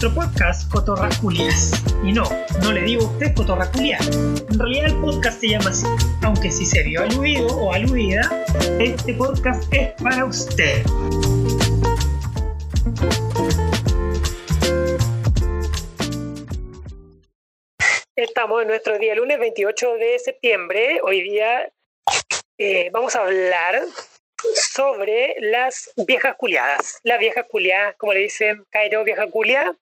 nuestro podcast Cotorraculias. Y no, no le digo a usted Cotorraculias. En realidad el podcast se llama así. Aunque si se vio aludido o aludida, este podcast es para usted. Estamos en nuestro día lunes 28 de septiembre. Hoy día eh, vamos a hablar sobre las viejas culiadas. Las viejas culiadas, como le dicen Cairo, vieja culia.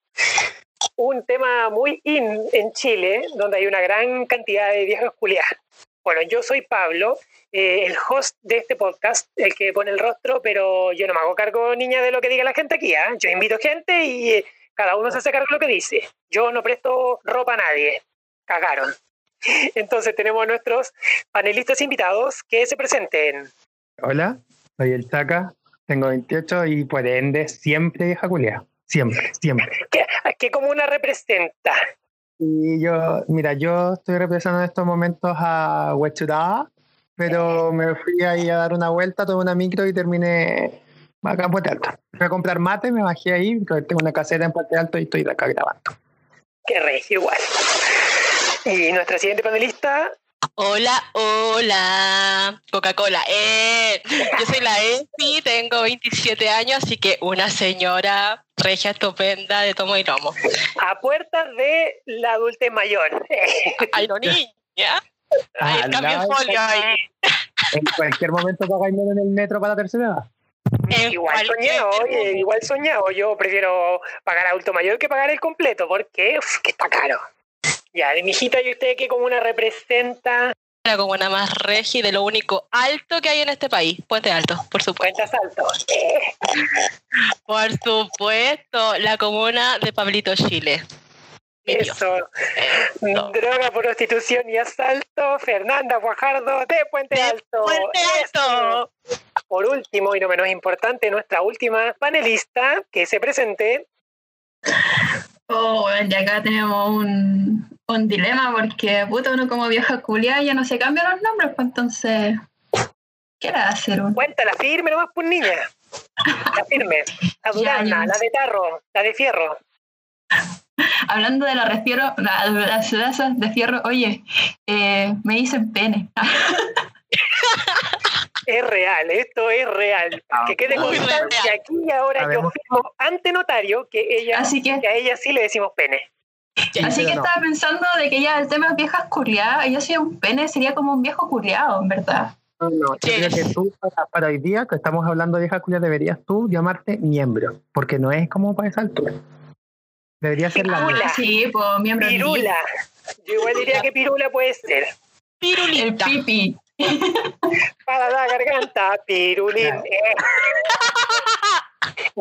Un tema muy in en Chile, donde hay una gran cantidad de viejas culiadas. Bueno, yo soy Pablo, eh, el host de este podcast, el que pone el rostro, pero yo no me hago cargo, niña, de lo que diga la gente aquí. ¿ah? Yo invito gente y eh, cada uno se hace cargo de lo que dice. Yo no presto ropa a nadie. Cagaron. Entonces tenemos a nuestros panelistas invitados que se presenten. Hola, soy el Chaca, tengo 28 y por ende siempre vieja culia. Siempre, siempre. ¿Qué, qué comuna representa? Y yo, mira, yo estoy representando en estos momentos a Huechurá, pero me fui ahí a dar una vuelta, tomé una micro y terminé acá en Puente Alto. Fui a comprar mate, me bajé ahí, tengo una caseta en Puente Alto y estoy acá grabando. Qué rey, igual. Y nuestra siguiente panelista. Hola, hola, Coca-Cola. Eh, yo soy la Efi, tengo 27 años, así que una señora regia estupenda de tomo y lomo. A puertas de la adultez mayor. Ay, no, niña. Ay, Ah, cambio no, folio ahí. En cualquier momento pagáis menos en el metro para la tercera edad. En Igual soñado, oye, igual soñado. Yo prefiero pagar adulto mayor que pagar el completo, porque uf, que está caro. Ya, de mi hijita, ¿y usted qué comuna representa? La comuna más regia y de lo único alto que hay en este país. Puente Alto, por supuesto. Cuentas altos. Eh, Por supuesto, la comuna de Pablito Chile. Eso. Eso. Droga, prostitución y asalto. Fernanda Guajardo de Puente De Alto. Puente Alto. Eso. Por último, y no menos importante, nuestra última panelista que se presente. Oh, bueno, y acá tenemos un, un dilema porque, puta, uno como vieja culia ya no se cambian los nombres, pues entonces, ¿qué le va a hacer uno? Cuéntala firme nomás, pues niña. La firme. La durana, ya. la de tarro, la de fierro. Hablando de la refiero, la- las ciudades de fierro, oye, eh, me dicen pene. Es real, esto es real. Que quede constancia real. aquí y ahora yo firmo ante notario que ella, Así que, que a ella sí le decimos pene. Así que no. estaba pensando de que ya el tema es viejas culiadas, yo soy un pene, sería como un viejo culiado, en verdad. No, no, yo creo Yes. que tú, para, para hoy día, que estamos hablando de vieja culia, deberías tú llamarte miembro, porque no es como para esa altura. Debería ser la Pirula. Ah, sí, pues miembro Pirula. Yo igual diría que pirula puede ser. El Pirulita. pipi. Para la garganta, pirulín. Claro.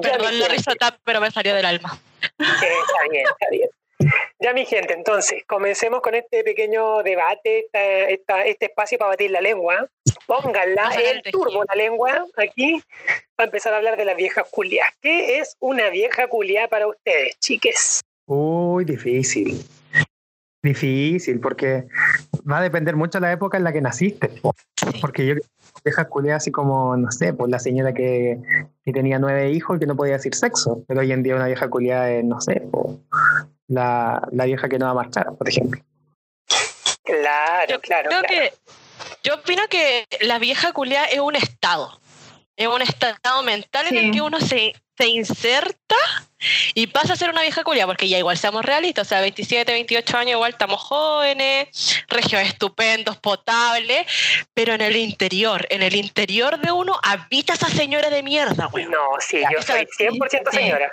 Perdón la risota, pero me salió del alma. Sí, está bien, está bien. Ya, mi gente, entonces, comencemos con este pequeño debate, esta, esta- este espacio para batir la lengua. Pónganla, el turbo, la lengua, aquí, para empezar a hablar de las viejas culias. ¿Qué es una vieja culia para ustedes, chiques? Uy, difícil. Difícil, porque va a depender mucho de la época en la que naciste. Porque yo viejas culiadas así como, no sé, pues la señora que, que tenía nueve hijos y que no podía decir sexo. Pero hoy en día una vieja culiada es, no sé, po, la, la vieja que no va a marchar, por ejemplo. Claro, Yo claro, creo claro. que yo opino que la vieja culia es un estado. Es un estado mental en el que uno se, se inserta y pasa a ser una vieja culia, porque ya igual seamos realistas, o sea, 27, 28 años igual estamos jóvenes, regios estupendos, potables, pero en el interior, en el interior de uno habita esa señora de mierda, güey. No, sí, yo soy 100% sí. señora.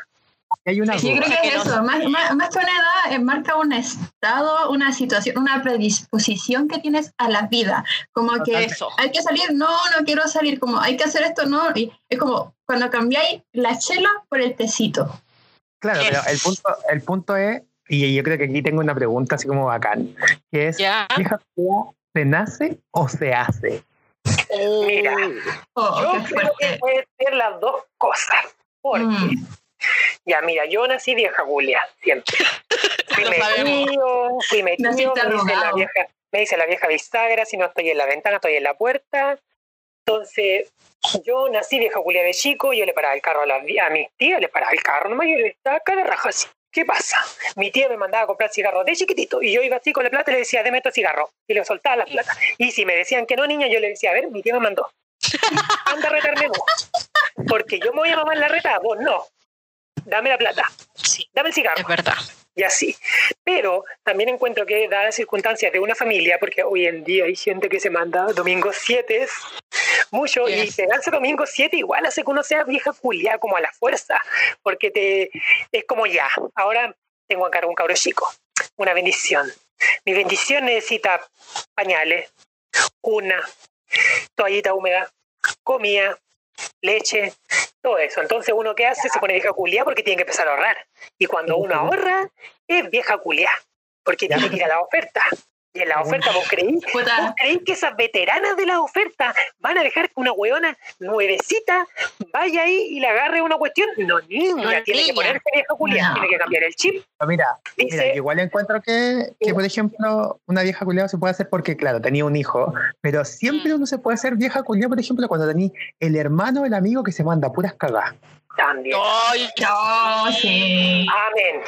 Hay una Yo creo que que es no- eso, más, más, más que una edad, eh, marca un estado, una situación, una predisposición que tienes a la vida. Como que Eso. hay que salir, no, no quiero salir, como hay que hacer esto, no. Y es como cuando cambiáis la chela por el tecito. Claro, Yes. pero el punto, el punto es, y yo creo que aquí tengo una pregunta así como bacán, que es, Ya. ¿vieja culia se nace o se hace? Mira, Oh, yo creo que fuerte. puede ser las dos cosas. Porque, Mm. ya, mira, yo nací vieja Julia, siempre. Fui metido, fui metido, me dice, la arrugado. vieja, me dice la vieja bisagra, si no estoy en la ventana, estoy en la puerta. Entonces, yo nací vieja Julia de chico, yo le paraba el carro a, la- a mis tías, le paraba el carro nomás, yo le estaba de raja así. ¿Qué pasa? Mi tía me mandaba a comprar cigarros de chiquitito y yo iba así con la plata y le decía, deme estos cigarros. Y le soltaba la plata. Y si me decían que no, niña, yo le decía, a ver, mi tía me mandó. Anda a retarme vos. Porque yo me voy a mamar la reta, vos no. Dame la plata. Sí, Dame el cigarro es verdad. y así. Pero también encuentro que, dadas las circunstancias de una familia, porque hoy en día hay gente que se manda domingos 7, mucho, y Yes. pegarse domingo 7 igual hace que uno sea vieja culia, como a la fuerza, porque te es como ya, ahora tengo a cargo un cabro chico, una bendición. Mi bendición necesita pañales, cuna, toallita húmeda, comida, leche, todo eso. Entonces uno que hace se pone vieja culia porque tiene que empezar a ahorrar. Y cuando uno ahorra, es vieja culia, porque tiene que ir a la oferta. Y en la oferta vos creí, vos Puta, creí que esas veteranas de la oferta van a dejar que una hueona nuevecita vaya ahí y le agarre una cuestión. No, niña, No, tiene que ponerse vieja culia, No. tiene que cambiar el chip. Pero mira, Dice- mira, igual encuentro que, que, por ejemplo, una vieja culiada se puede hacer porque, claro, tenía un hijo, pero siempre Mm. uno se puede hacer vieja culiada, por ejemplo, cuando tenía el hermano o el amigo que se manda puras cagadas. También. Ay, no, sí. Amén.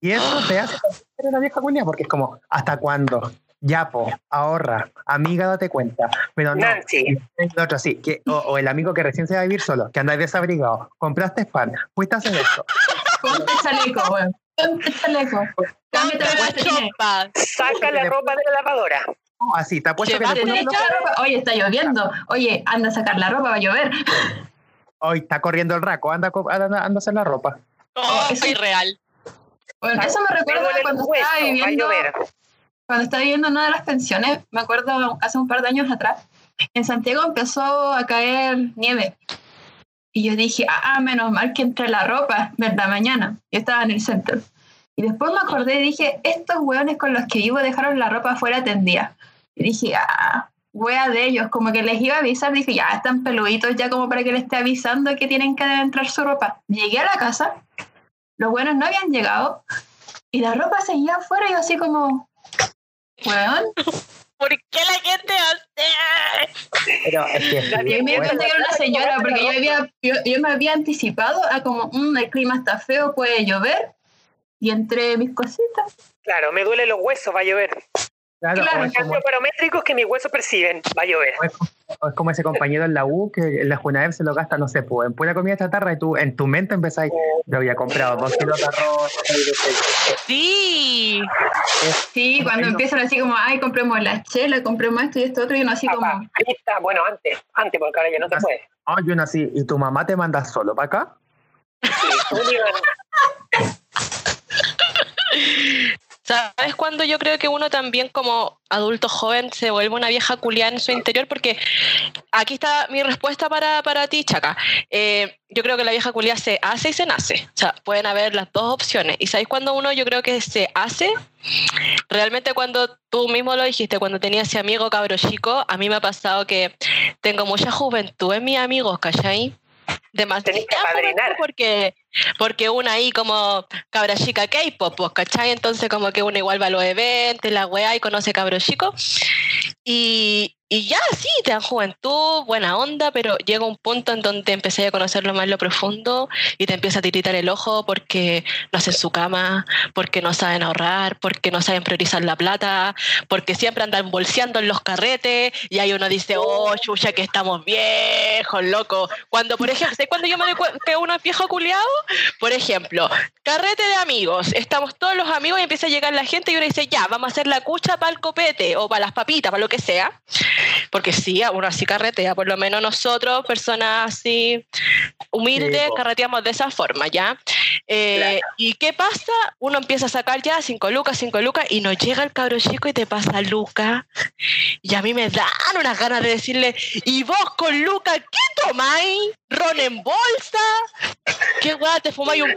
Y eso te hace una vieja culiada porque es como, ¿hasta cuándo? Ya, po, ahorra, amiga, date cuenta. Pero no, Nancy. el otro sí, que, o, o el amigo que recién se va a vivir solo, que anda desabrigado, compraste pan, fuiste a hacer esto. Ponte chaleco, weón. Ponte chaleco. Cámbiate la. Saca la ropa de la lavadora. No, así, te apuesto que ¿Te no-? Oye, está lloviendo. Oye, anda a sacar la ropa, va a llover. hoy está corriendo el raco, anda, anda, anda a hacer la ropa. Oh, eso- soy real. Bueno, eso me recuerda cuando hueso, estaba viviendo, cuando estaba viviendo en una de las pensiones, me acuerdo hace un par de años atrás, en Santiago empezó a caer nieve. Y yo dije, ah, menos mal que entre la ropa, ¿verdad? Mañana. Yo estaba en el centro. Y después me acordé y dije, estos hueones con los que vivo dejaron la ropa fuera tendida. Y dije, ah, wea de ellos, como que les iba a avisar, dije, ya están peluditos ya como para que les esté avisando que tienen que entrar su ropa. Llegué a la casa, los buenos no habían llegado y la ropa seguía afuera y yo así como, weón. ¿Por qué la gente hace? Pero es que La Y ahí me di bueno, cuenta que era una señora porque yo, había, yo, yo me había anticipado a como, "Mm, el clima está feo, puede llover. Y entre mis cositas. Claro, me duelen los huesos, va a llover. Claro, claro, es, como, cambios barométricos que mis huesos perciben, va a llover. o es como- o es como ese compañero en la U que en la Junaev se lo gasta, no sé, pues, en pura comida chatarra y tú en tu mente empezáis, yo había comprado dos kilos de arroz. Sí. Sí, cuando empiezan así como, ay, compremos la chela, compremos esto y esto otro, y uno así como, Papá, ahí está, bueno, antes, antes, porque ahora ya no se Así. puede. Ah, yo nací, y tu mamá te manda solo para acá. Sí. ¿Sabes cuándo yo creo que uno también como adulto joven se vuelve una vieja culiada en su interior? Porque aquí está mi respuesta para, para ti, Chaca. Eh, yo creo que la vieja culiada se hace y se nace. O sea, pueden haber las dos opciones. ¿Y sabéis cuándo uno yo creo que se hace? Realmente cuando tú mismo lo dijiste, cuando tenía ese amigo cabro chico, a mí me ha pasado que tengo mucha juventud en mis amigos, ¿cachai? Demasiado porque porque una ahí como cabra chica K-pop, pues, ¿cachai? Entonces como que uno igual va a los eventos, la weá y conoce cabro chico. Y, y ya sí, te dan juventud, buena onda, pero llega un punto en donde empecé a conocerlo más lo profundo y te empieza a tiritar el ojo porque no hacen su cama, porque no saben ahorrar, porque no saben priorizar la plata, porque siempre andan bolseando en los carretes y ahí uno dice, oh, chucha, que estamos viejos, loco. Cuando, por ejemplo, ¿sabes cuando yo me doy que uno es viejo culiado? Por ejemplo, carrete de amigos, estamos todos los amigos y empieza a llegar la gente y uno dice, ya, vamos a hacer la cucha para el copete o para las papitas, para lo que sea. Porque sí, uno así carretea, por lo menos nosotros, personas así humildes, Sí, carreteamos de esa forma, ¿ya? Eh, ¿Y qué pasa? Uno empieza a sacar ya 5 lucas, 5 lucas y nos llega el cabro chico y te pasa Luca. Y a mí me dan unas ganas de decirle, ¿y vos con Luca qué tomáis? ¿Ron en bolsa? ¿Qué weá te fumáis un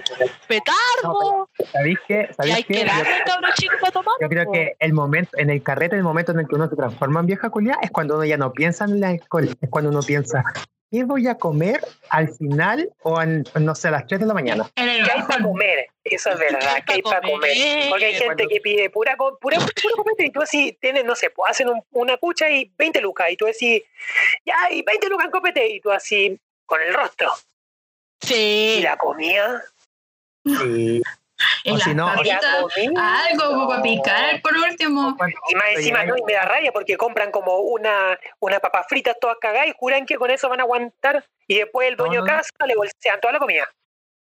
petardo? ¿Sabéis qué? y ¿Sabéis hay qué? que Yo- darle al cabro chico para tomar. Yo creo que el momento, en el carrete, el momento en el que uno se transforma en vieja culia es cuando uno ya no piensa en el alcohol, es cuando uno piensa, ¿qué voy a comer al final o en, no sé, a las 3 de la mañana? ¿Qué hay para comer? Eso es verdad, que hay para comer. Porque hay gente que pide pura, pura, pura copete y tú así tienes, no sé, pues hacen un- una cucha y 20 lucas y tú decís, ya, y 20 lucas en copete y tú así con el rostro. Sí. Y la comida, Sí. Y O las si no- papitas, algo como para picar por último. Y más encima no, y me da rabia porque compran como una, unas papas fritas todas cagadas y juran que con eso van a aguantar y después el dueño No, de no. casa le bolsean toda la comida.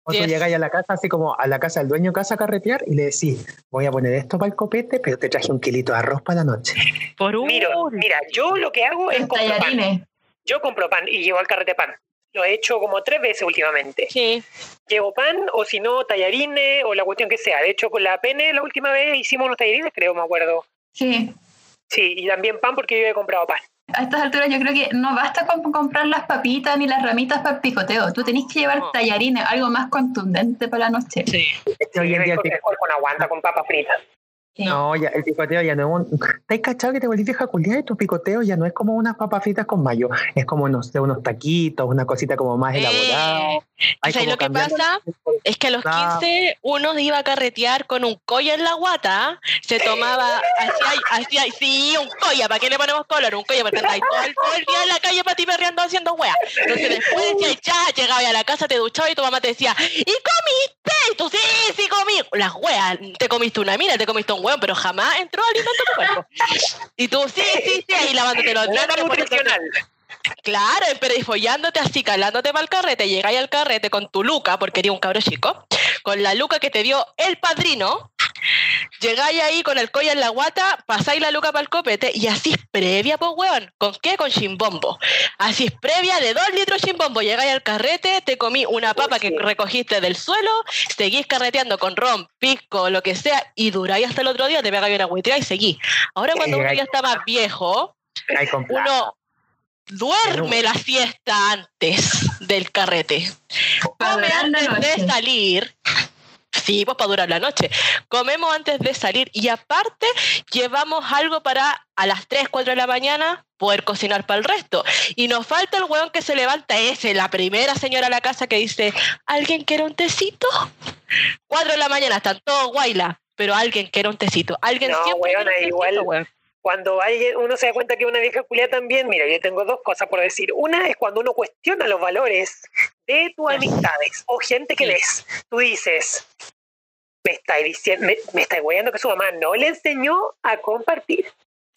O tú llegáis a la casa, así como a la casa del dueño casa a carretear y le decís, voy a poner esto para el copete, pero te traje un kilito de arroz para la noche. Por un. Mira, mira, yo lo que hago es pan. tallarines. Yo compro pan y llevo al carrete pan. Lo he hecho como tres veces últimamente. Sí. Llevo pan o si no tallarines o la cuestión que sea. De hecho, con la pene la última vez hicimos unos tallarines, creo, me acuerdo. Sí. Sí, y también pan porque yo he comprado pan. A estas alturas yo creo que no basta con comprar las papitas ni las ramitas para el picoteo. Tú tenés que llevar No. tallarines, algo más contundente para la noche. Sí. Es que hoy en día el el pic- cuerpo no aguanta con papas fritas. Sí. no, ya, el picoteo ya no es un... ¿Te has cachado que te volviste vieja culiada y tu picoteo ya no es como unas papas fritas con mayo? Es como, no sé, unos taquitos, una cosita como más elaborada. Eh, ¿sabes como lo que pasa? Es que a los Ah. 15 uno iba a carretear con un colla en la guata, se tomaba, hacía, sí, un colla, ¿para qué le ponemos color? Un colla, porque todo el, todo el día en la calle para ti perreando haciendo wea. Entonces después decía, ya, llegaba a la casa, te duchaba y tu mamá te decía, ¿y comiste? Y tú, sí, sí comí. Las weas, te comiste una mina, te comiste un hueón, pero jamás entró alimento a tu cuerpo. Y tú, sí, sí, sí, ahí lavándote los dientes, nutricional. Claro, pero y follándote así, calándote para el carrete, llegáis al carrete con tu luca, porque eres un cabro chico, con la luca que te dio el padrino, llegáis ahí con el collar en la guata, pasáis la luca para el copete, y así es previa, pues weón. ¿Con qué? Con chimbombo. Así es previa de dos litros chimbombo. Llegáis al carrete, te comí una papa que recogiste del suelo, seguís carreteando con ron, pisco, lo que sea, y duráis hasta el otro día, te pegáis una hueteada y seguís. Ahora cuando uno ya está más viejo, uno duerme la siesta antes del carrete. Come antes de salir. Sí, pues para durar la noche. Comemos antes de salir y aparte llevamos algo para a las 3, 4 de la mañana poder cocinar para el resto. Y nos falta el hueón que se levanta ese, la primera señora a la casa que dice, ¿alguien quiere un tecito? 4 de la mañana, están todos guayla, pero alguien quiere un tecito. Alguien No, siempre quiere un igual- hueón. Cuando alguien, uno se da cuenta que una vieja culia también, mira, yo tengo dos cosas por decir. Una es cuando uno cuestiona los valores de tus amistades o gente que ves. Tú dices, me estáis diciendo, me, me estáis que su mamá no le enseñó a compartir.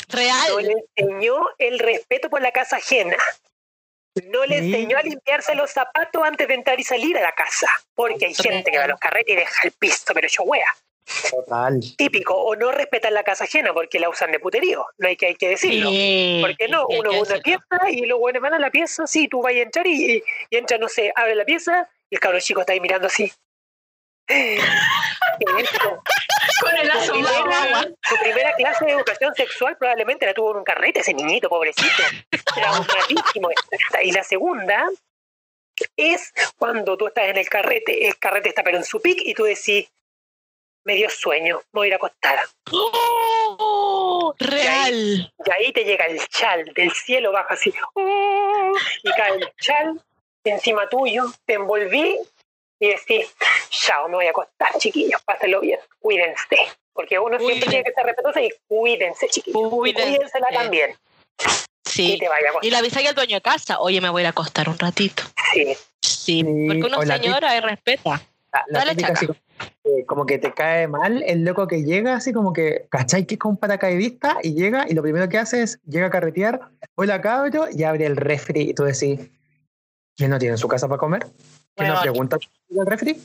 Real. No le enseñó el respeto por la casa ajena. No le enseñó a limpiarse los zapatos antes de entrar y salir a la casa. Porque hay gente que va a los carretes y deja el piso, pero yo wea. Total. Típico. O no respetan la casa ajena porque la usan de puterío. No hay que, hay que decirlo. Sí, Porque no, uno va una pieza y los buenos van a la pieza, sí, tú vas a entrar y, y, y entra, no sé, abre la pieza y el cabrón chico está ahí mirando así. Con el primera, su primera clase de educación sexual probablemente la tuvo en un carrete, ese niñito, pobrecito. Traumatísimo. Y la segunda es cuando tú estás en el carrete, el carrete está pero en su pic y tú decís, me dio sueño, me voy a ir a acostar. ¡Oh! Real. Y ahí te llega el chal, del cielo baja así, ¡oh! y cae el chal encima tuyo, te envolví y decís, chao, me voy a acostar, chiquillos, pásenlo bien, cuídense. Porque uno siempre tiene que ser respetuoso y cuídense, chiquillos. Y Cuídense. cuídensela también. Y Sí. te vaya a Y le avisáis al dueño de casa, oye, me voy a ir a acostar un ratito. Sí. Sí, porque uno señora y respeta. La, la Dale, chaca. Así como, que- te cae mal el loco que llega, así como que, ¿cachai? Que es como un paracaidista y llega y lo primero que hace es, llega a carretear, hola cabro, y abre el refri y tú decís, ¿quién no tiene en su casa para comer? ¿Quién no Bueno. pregunta ¿Tiene el refri?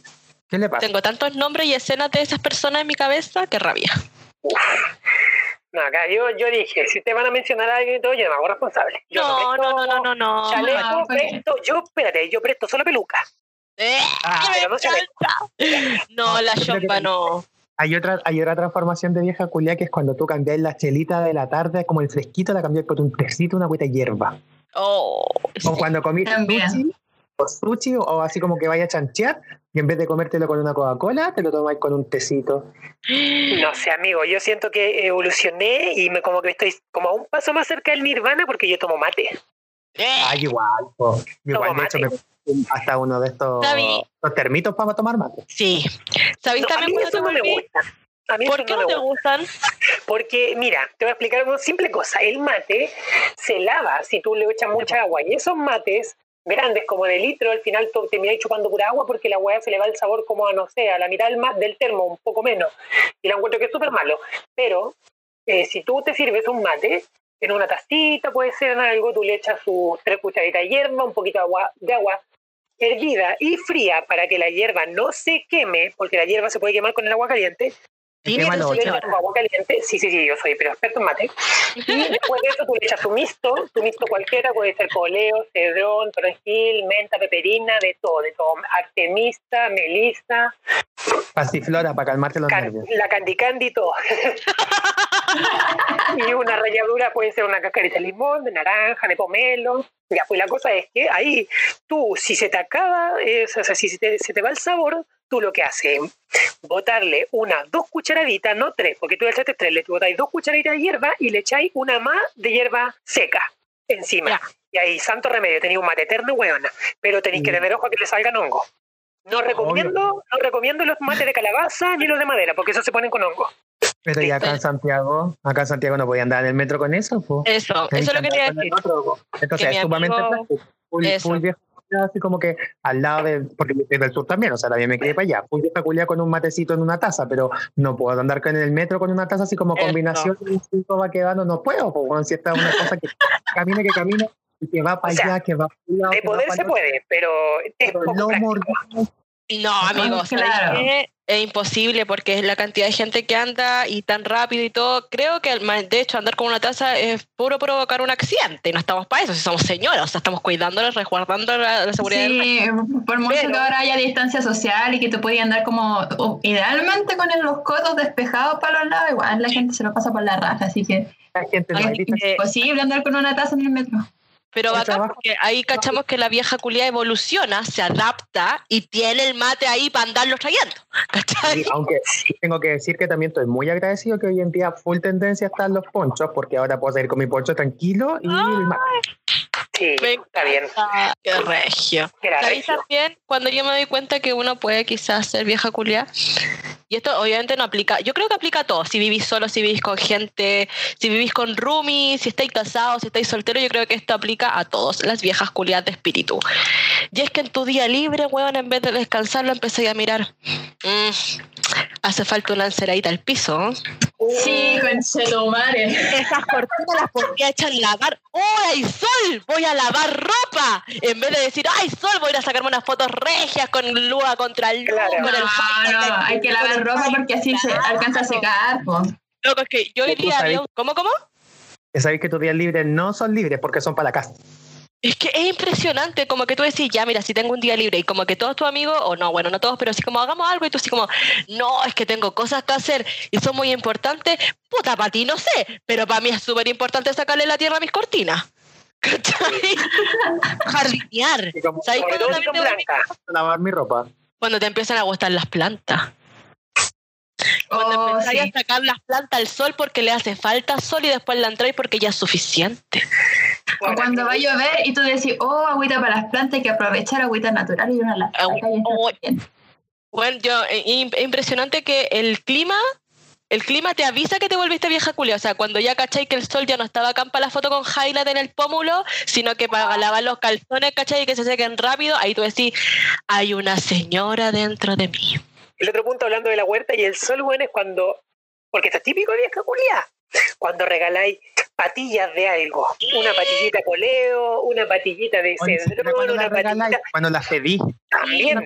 ¿Qué le pasa? Tengo tantos nombres y escenas de esas personas en mi cabeza que rabia. No, acá yo, yo dije, si te van a mencionar a alguien y todo, yo no me hago responsable. Yo No, presto no, no, no, no, no. Chaleco, No, presto, yo, espérate, yo presto solo peluca. Eh, Ah, me no la chompa no. Hay otra, hay otra transformación de vieja culia que es cuando tú cambias la chelita de la tarde, como el fresquito, la cambias por un tecito, una cueta de hierba. Oh, O cuando comís También. sushi, o sushi, o así como que vaya a chanchear, y en vez de comértelo con una Coca-Cola, te lo tomáis con un tecito. No sé, amigo, yo siento que evolucioné y me como que estoy como a un paso más cerca del nirvana porque yo tomo mate. Ay, igual. po. Igual, de hecho, mate. puse hasta uno de estos termitos para tomar mate. sí. ¿Sabéis No, a también mí eso te no me gusta. A mí ¿Por qué no te gusta. gustan? Porque, mira, te voy a explicar una simple cosa. El mate se lava si tú le echas mucha agua. Y esos mates grandes como de litro, al final tú termináis chupando pura agua porque la hueá se le va el sabor como a, no sé, a la mitad del, ma- del termo, un poco menos. Y la encuentro que es súper malo. Pero eh, si tú te sirves un mate en una tacita, puede ser en algo, tú le echas sus tres cucharitas de hierba, un poquito de agua, de agua hervida y fría para que la hierba no se queme, porque la hierba se puede quemar con el agua caliente. ¿Qué Y malo, entonces le ocho? echas tu agua caliente, sí, sí, sí, yo soy pero experto en mate. Y después de eso tú le echas tu misto, tu misto cualquiera, puede ser coleo, cedrón, toronjil, menta, peperina, de todo, de todo. Artemista, melisa, Pasiflora para calmarte los can- nervios. la candy candy, todo. y una ralladura puede ser una cascarita de limón, de naranja, de pomelo. Ya, pues la cosa es que ahí tú, si se te acaba, eh, o sea, si se te, se te va el sabor, tú lo que haces es botarle unas dos cucharaditas, no tres, porque tú le echaste tres, le botáis dos cucharaditas de hierba y le echáis una más de hierba seca encima. Ya. Y ahí, santo remedio, tenéis un mate eterno, hueona. Pero tenéis que Mm. tener ojo a que le salgan hongos. No recomiendo, no recomiendo los mates de calabaza ni los de madera, porque esos se ponen con hongos. Pero ya acá en Santiago, acá en Santiago no podía andar en el metro con eso, po. Eso, eso es lo que con el decir. Entonces mi es sumamente amigo- práctico. Full, culiá, así como que al lado de, porque soy del sur también, o sea, también me quedé para allá. Vieja culiá con un matecito en una taza, pero no puedo andar con el metro con una taza así como combinación de va quedando, no puedo, po, weón, si esta es una cosa que camina, que camina, y que va para O sea, allá, que va para allá. De poder se puede, pero es Pero poco. No, amigos, ¿sabes claro. qué? es imposible porque es la cantidad de gente que anda y tan rápido y todo. Creo que de hecho andar con una taza es puro provocar un accidente y no estamos para eso, si somos señoras, o sea, estamos cuidándola, resguardando la, la seguridad del Sí, por mucho Pero- que ahora haya distancia social y que tú puedas andar como idealmente con los codos despejados para los lados, igual la gente se lo pasa por la raja, así que La gente no es imposible andar con una taza en el metro. Pero bacán trabajo- porque ahí cachamos que la vieja culia evoluciona, se adapta y tiene el mate ahí para andarlo trayendo. Sí, aunque tengo que decir que también estoy muy agradecido que hoy en día full tendencia están los ponchos, porque ahora puedo salir con mi poncho tranquilo y el ma- Sí, Me está bien. Qué regio. ¿Sabéis regio. también cuando yo me doy cuenta que uno puede quizás ser vieja culia? Y esto obviamente no aplica, yo creo que aplica a todos, si vivís solo, si vivís con gente, si vivís con roomies, si estáis casados, si estáis solteros, yo creo que esto aplica a todos, las viejas culias de espíritu. Y es que en tu día libre, weón, en vez de descansar, lo empecé a mirar. Mm, hace falta una enceradita al piso. Sí, con Chetumare. Esas cortinas las podría echar a lavar. ¡Oh, hay sol! Voy a lavar ropa. En vez de decir, ¡ay, sol! Voy a ir a sacarme unas fotos regias con luz contra el luz, Claro. con el No, no, hay que lavar ropa porque así se alcanza a secar. po. Loco, es que yo iría sabes- había un- ¿Cómo, cómo? Sabéis que tus días libres no son libres porque son para la casa. Es que es impresionante, como que tú decís, ya, mira, si tengo un día libre y como que todos tus amigos, o no, bueno, no todos, pero sí como hagamos algo y tú así como, no, es que tengo cosas que hacer y son muy importantes, puta, para ti no sé, pero para mí es súper importante sacarle la tierra a mis cortinas. ¿Cachai? Jardinear. Y como ¿Sabes Sobre cuándo todo si también son te- blancas. lavar mi ropa. Cuando te empiezan a gustar las plantas. Cuando Oh, empezáis sí. a sacar las plantas al sol porque le hace falta sol y después la entráis porque ya es suficiente. O cuando va a llover y tú decís, oh, agüita para las plantas, hay que aprovechar agüita natural y una la Agü- saca y está oh. bien. Bueno, yo, eh, im- impresionante que el clima, el clima te avisa que te volviste vieja culia. O sea, cuando ya cachai que el sol ya no estaba acá para la foto con highlight en el pómulo, sino que para lavar los calzones, cachai, y que se sequen rápido, ahí tú decís, hay una señora dentro de mí. El otro punto hablando de la huerta y el sol, bueno, es cuando, porque esto es típico de vieja culia, cuando regaláis patillas de algo, una patillita de coleo, una patillita de cedrón, cuando una la regaláis, patillita cuando la pedí, también.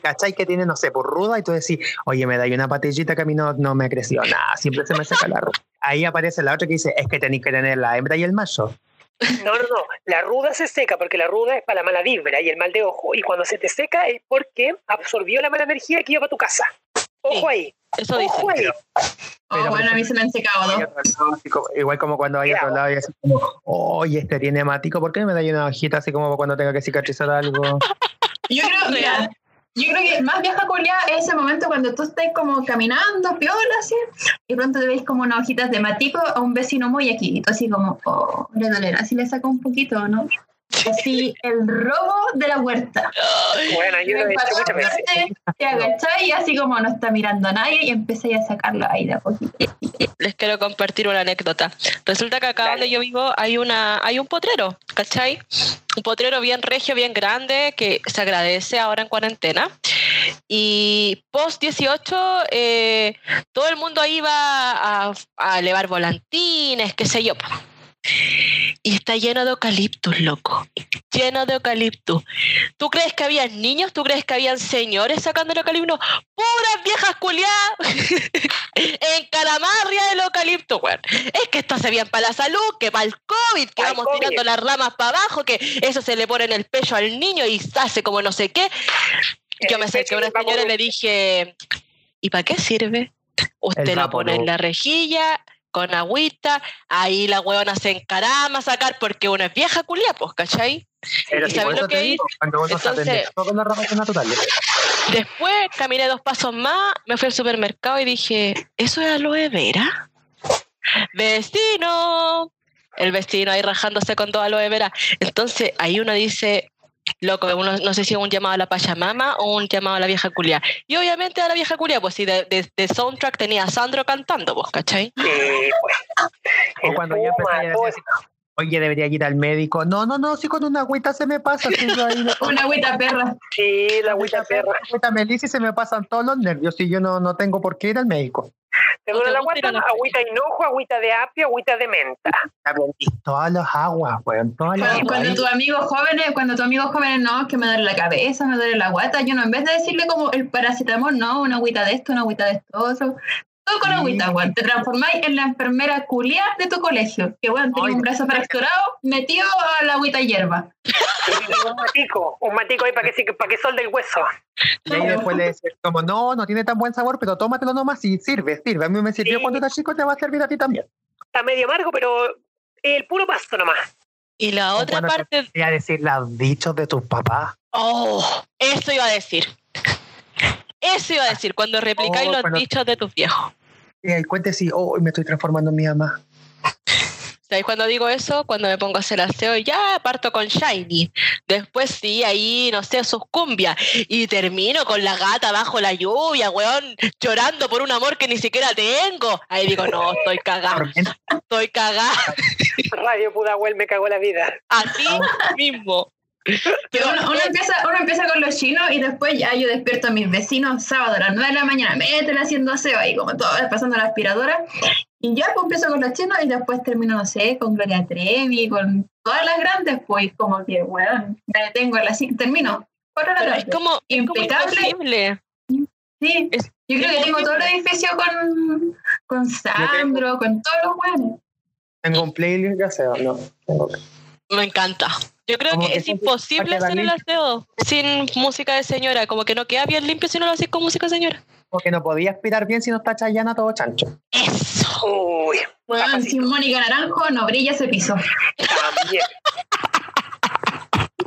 ¿cachai? Que tiene, no sé, por ruda, y tú decís, oye, me da ahí una patillita que a mí no, no me creció nada, siempre se me seca la ruda. Ahí aparece la otra que dice, es que tenéis que tener la hembra y el macho. No, no, no, la ruda se seca porque la ruda es para la mala vibra y el mal de ojo, y cuando se te seca es porque absorbió la mala energía que iba para tu casa. Ojo Sí. ahí, Eso dice. ojo ahí. Oh, Pero- bueno, a mí se me han secado como- igual como cuando hay otro lado y así como, oye, este tiene hematico, ¿por qué no me da ahí una hojita así como cuando tenga que cicatrizar algo? Yo creo, mira, yo creo que más vieja culia es ese momento cuando tú estás como caminando, piola, así, y pronto te veis como unas hojitas de matico a un vecino muy aquí, y así como, oh, le dolerá si le saco un poquito, ¿no? Así, el robo de la huerta. Bueno, yo lo he hecho muchas veces. Te y así como no está mirando a nadie y empecé a sacarlo ahí de a poquito. Les quiero compartir una anécdota. Resulta que acá Dale. donde yo vivo hay una hay un potrero, ¿cachai? Un potrero bien regio, bien grande, que se agradece ahora en cuarentena. Y post 18, eh, todo el mundo ahí va a, a elevar volantines, qué sé yo. Y está lleno de eucaliptus, loco. Lleno de eucaliptus. ¿Tú crees que había niños? ¿Tú crees que habían señores sacando el eucalipto? ¡Puras viejas culiadas! en calamarria del eucalipto, weón. Es que esto hace bien para la salud, que para el COVID, que vamos COVID. tirando las ramas para abajo, que eso se le pone en el pecho al niño y hace como no sé qué. Yo El me acerqué a una señora y le dije, ¿y para qué sirve? Usted lo pone en la rejilla con agüita, ahí la huevona se encarama a sacar porque una es vieja culia, pues, ¿cachai? Pero ¿Y si sabes lo que digo, Entonces-. Después caminé dos pasos más, me fui al supermercado y dije, ¿eso es aloe vera? ¡Vecino! El vecino ahí rajándose con todo aloe vera. Entonces ahí uno dice, loco, uno, no sé si es un llamado a la Pachamama o un llamado a la vieja culia. Y obviamente a la vieja culia, pues sí, de, de- de soundtrack tenía a Sandro cantando, pues, ¿cachai? Sí, pues. O cuando ya Puma, empecé a decir, oye, debería ir al médico. No, no, no, si con una agüita se me pasa. Una agüita perra. Sí, la agüita perra. agüita melisa y se me pasan todos los nervios y yo no, no tengo por qué ir al médico. Te ¿No duele te la la agüita de hinojo, agüita de apio, agüita de menta. Y todas las aguas, weón, todas las Cuando, aguas. cuando tus amigos jóvenes, cuando tus amigos jóvenes no, es que me duele la cabeza, me duele la guata, yo no, en vez de decirle como el paracetamol, no, una agüita de esto, una agüita de esto, otro. Todo con agüita, weón. Te transformáis en la enfermera culia de tu colegio. Que weón, tenía un brazo fracturado metido a la agüita hierba. Un matico, un matico ahí para que, para que solde el hueso. Y ahí después le decía, como, no, no tiene tan buen sabor, pero tómatelo nomás y sirve, sirve. A mí me sirvió Sí. cuando era chico, te va a servir a ti también. Está medio amargo, pero el puro paso nomás. Y la O otra te parte... Voy a decir los dichos de tus papás. Oh, eso iba a decir. Eso iba a decir, cuando replicáis Oh, los cuando- dichos de tus viejos. Y ahí cuente si, oh, me estoy transformando en mi mamá. ¿Sabéis cuando digo eso? Cuando me pongo a hacer aseo y ya parto con Shiny. Después sí, ahí, no sé, sus cumbias. Y termino con la gata bajo la lluvia, weón, llorando por un amor que ni siquiera tengo. Ahí digo, no, estoy cagada, estoy cagada. Radio Pudahuel me cagó la vida. Así mismo. Pero uno, uno empieza, uno empieza con los chinos y después ya yo despierto a mis vecinos sábado a las 9 de la mañana, métela haciendo aseo ahí, como todo, pasando la aspiradora. Y ya pues empiezo con los chinos y después termino, no sé, con Gloria Trevi, con todas las grandes, pues como que, weón, me detengo a las termino. La es como, es como Impecable. imposible. Sí, es yo creo que tengo todo el edificio con, con Sandro, con todos los weones. Tengo un playlist de aseo, no. Tengo Me encanta. Yo creo que que es imposible hacer el aseo sin música de señora. Como que no queda bien limpio si no lo haces con música de señora. Porque no podía aspirar bien si no está chayana todo chancho. Eso. Uy, Papacito. sin Mónica Naranjo no brilla ese piso. también.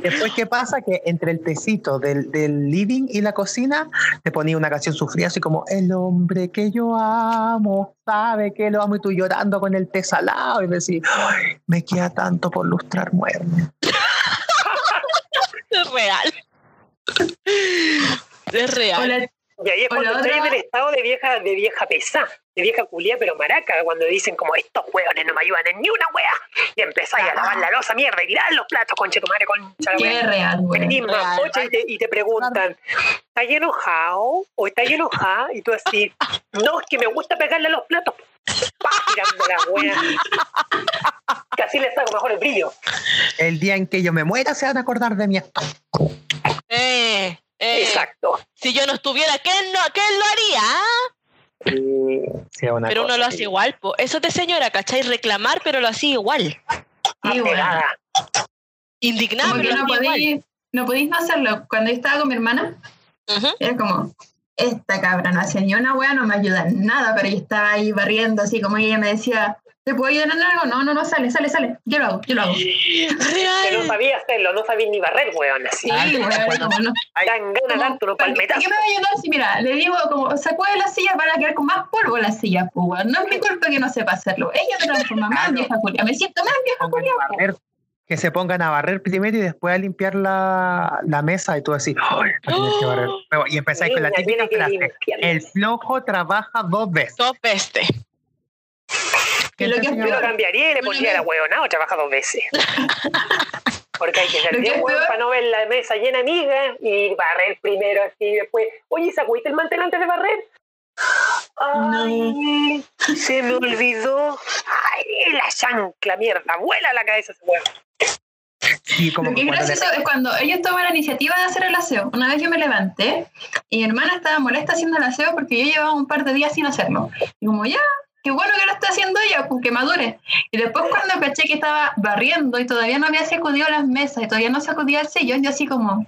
Después, ¿qué pasa? Que entre el tecito del, del living y la cocina, te ponía una canción sufrida así como El hombre que yo amo, sabe que lo amo, y tú llorando con el té salado, y decís, "Ay, me queda tanto por lustrar muerme. Es real. Es real. Hola, Y ahí es cuando otra- estoy en el estado de vieja, de vieja pesá, de vieja culia, pero maraca, cuando dicen como estos hueones no me ayudan en ni una wea. Y empezáis a lavar la losa, mierda, y tirar los platos, concha tu madre, concha la wea. real. Venís y te, y te preguntan, ¿estás enojado? ¿O estás enojada? Y tú así, no, es que me gusta pegarle a los platos. Tirando la wea. Que así le saco mejor el brillo. El día en que yo me muera se van a acordar de mí esto. Eh, eh, Exacto. si yo no estuviera, ¿quién, no, ¿quién lo haría? Sí, es una Pero uno lo que- hace igual. po. Eso es de señora, ¿cachai? Reclamar, pero lo hacía igual. Sí, Como que pero no igual. podéis, no podéis no hacerlo. Cuando yo estaba con mi hermana, Ujú. era como, esta cabra no hace ni una wea, no me ayuda en nada, pero yo estaba ahí barriendo así como ella me decía, ¿te puedo ayudar en algo? No, no, no, sale, sale, sale. Yo lo hago, yo lo hago. Sí, Que no Real. sabía hacerlo, no sabía ni barrer, weón. Así. Ah, weón, bueno. como no. Dan ganas de darte unos ¿Para qué, palmetazos. ¿Qué me va a ayudar si, mira, le digo como, sacude la silla para quedar con más polvo la silla, pues, weón. No es mi culpa que no sepa hacerlo. Ella se transforma más Claro. vieja culia. Me siento más vieja culia, que se pongan a barrer primero y después a limpiar la, la mesa y tú así, "Ay, tienes que barrer". Y empezáis con la típica frase, el flojo trabaja dos veces. Dos veces. ¿Qué Y lo que es enseñó? Yo lo peor- cambiaría y le pondría la no. huevonao, trabaja dos veces. Porque hay que ser bien para no ver la mesa llena de migas y barrer primero así y después. Oye, ¿sacudiste el mantel antes de barrer? Ay, se me olvidó. Ay, la chancla, mierda, vuela la cabeza ese huevo. Sí, como Lo que es cuando le- gracioso es cuando ellos toman la iniciativa de hacer el aseo. Una vez yo me levanté y mi hermana estaba molesta haciendo el aseo porque yo llevaba un par de días sin hacerlo. Y como, ya, qué bueno que lo está haciendo ella, pues que madure. Y después cuando caché que estaba barriendo y todavía no había sacudido las mesas y todavía no sacudía el sillón, yo así como,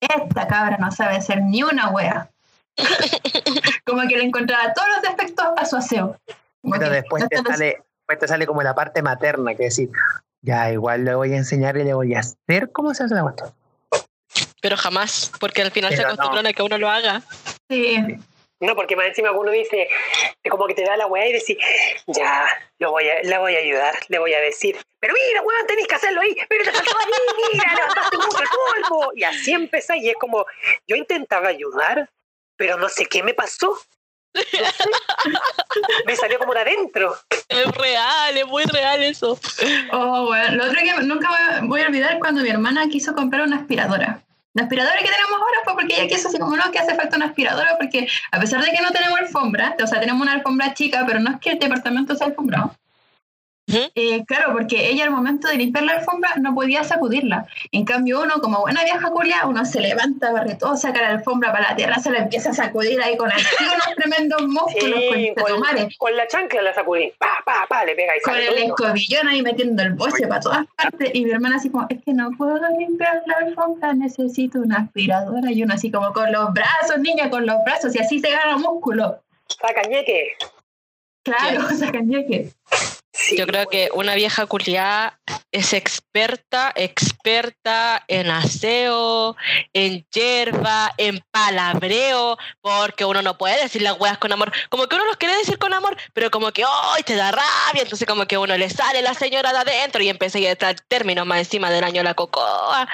esta cabra no sabe hacer ni una wea. como que le encontraba todos los defectos a su aseo. Como pero que después no te sale, después te sale como la parte materna, que decir, ya igual le voy a enseñar y le voy a hacer cómo se hace la cuestión. Pero jamás, porque al final se Pero no. acostumbran a que uno lo haga. Sí. No, porque más encima uno dice, como que te da la weá y decís, ya, lo voy a, la voy a ayudar, le voy a decir, pero mira, weón, tenés que hacerlo ahí, pero te faltó ahí, mira, levantaste mucho el polvo. Y así empecé y es como, yo intentaba ayudar, pero no sé qué me pasó. No sé. Me salió como de adentro. Es real, es muy real eso. Oh, bueno. Lo otro que nunca voy a- voy a olvidar cuando mi hermana quiso comprar una aspiradora. La aspiradora que tenemos ahora fue porque ella quiso así como no, que hace falta una aspiradora porque a pesar de que no tenemos alfombra, o sea, tenemos una alfombra chica, pero no es que el departamento sea alfombrado. Eh, claro, porque ella al momento de limpiar la alfombra no podía sacudirla. En cambio, uno, como buena vieja culia, uno se levanta, barre todo, saca la alfombra para la tierra, se la empieza a sacudir ahí con así unos tremendos músculos, Sí, con, con, con la chancla la sacudí. Pa, pa, pa, le pega y con sale el escobillón ahí metiendo el boche para todas partes. Y mi hermana así como, es que no puedo limpiar la alfombra, necesito una aspiradora. Y uno así como, con los brazos, niña, con los brazos. Y así se gana músculo. Saca ñeque. Claro, sacan que Sí, Yo creo que una vieja culiada es experta, experta en aseo, en hierba, en palabreo, porque uno no puede decir las weas con amor. Como que uno los quiere decir con amor, pero como que hoy te da rabia, entonces como que uno le sale la señora de adentro y empieza a traer términos más encima del año la cocoa.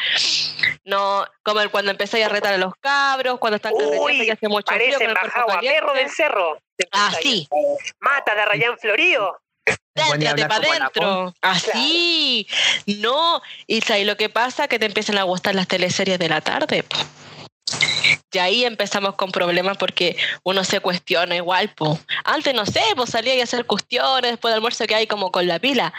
No, como el- cuando empecé a retar a los cabros, cuando están Uy, y hace mucho frío. con el perro del cerro. Así. Mata de Rayán Florido. Hablar para adentro. Así. No. Y ¿sabes lo que pasa? Que te empiezan a gustar las teleseries de la tarde. po. Y ahí empezamos con problemas porque uno se cuestiona igual, po. Antes, no sé, pues salía y hacer cuestiones después del almuerzo que hay como con la pila.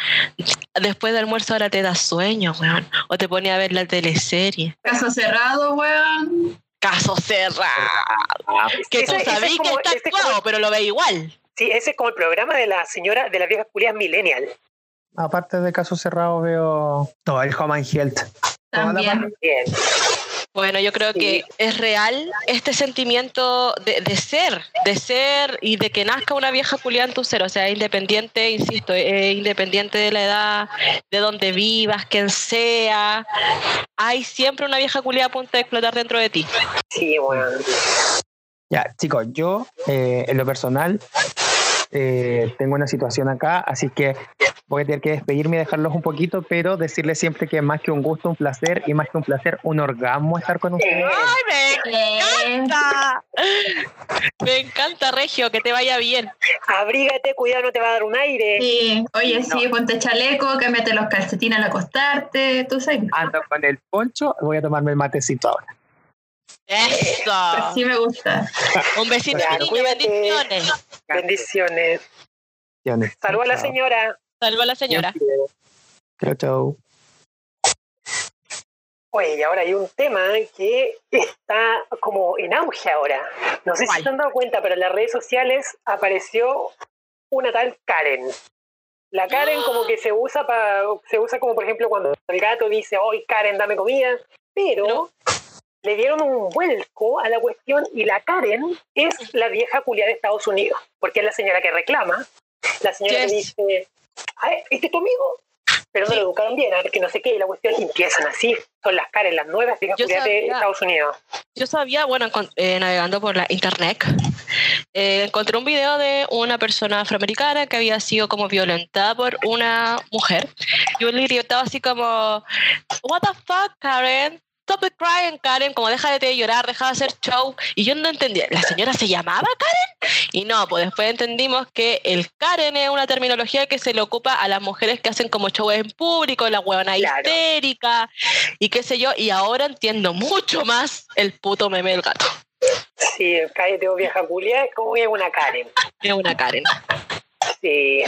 Después del almuerzo ahora te da sueño, weón. O te ponía a ver la teleserie. Caso cerrado, weón. Caso cerrado. Que tú ese es sabías que está es como- actuado, pero lo ve igual. Sí, ese es como el programa de la señora de las viejas culias millennial. Aparte de casos cerrados, veo todo el Home and Health. También. Bueno, yo creo Sí. que es real este sentimiento de, de ser, de ser y de que nazca una vieja culiada en tu ser, o sea, independiente, insisto, eh, independiente de la edad, de donde vivas, quien sea, hay siempre una vieja culiada a punto de explotar dentro de ti. Sí, bueno. Ya, chicos, yo eh, en lo personal eh, tengo una situación acá, así que voy a tener que despedirme y dejarlos un poquito, pero decirles siempre que más que un gusto, un placer y más que un placer, un orgasmo estar con ustedes. ¡Ay, me encanta! Me encanta, Regio, que te vaya bien. Abrígate, cuidado, no te va a dar un aire. sí, oye, sí, ponte chaleco, cámbiate los calcetines al acostarte, tú sabes. Ando con el poncho, voy a tomarme el matecito ahora. Eso. Así me gusta. Un besito, Ya, niño, cuídate. bendiciones. Bendiciones. Saludos a la señora. Salva a la señora. Chao, chao. Oye, y ahora hay un tema que está como en auge ahora. No sé si se han dado cuenta, pero en las redes sociales apareció una tal Karen. La Karen como que se usa para se usa como por ejemplo cuando el gato dice, "Hoy Karen, dame comida", pero No. Le dieron un vuelco a la cuestión y la Karen es la vieja culia de Estados Unidos, porque es la señora que reclama, la señora que Yes. dice, "Ay, ¿este es tu amigo?" Pero no Sí. lo educaron bien, a ver que no sé qué, y la cuestión empiezan así. Son las Karen, las nuevas viejas culias de. Estados Unidos. Yo sabía, bueno, con- eh, navegando por la internet, eh, encontré un video de una persona afroamericana que había sido como violentada por una mujer. Y un lirio estaba así como, What the fuck, Karen? Stop crying, Karen, como deja de llorar, deja de hacer show. Y yo no entendía, ¿la señora se llamaba Karen? Y no, pues después entendimos que el Karen es una terminología que se le ocupa a las mujeres que hacen como shows en público, la huevona Claro. histérica y qué sé yo. Y ahora entiendo mucho más el puto meme del gato. Sí, cállate, vieja culia, es como una Karen. Es una Karen. Sí,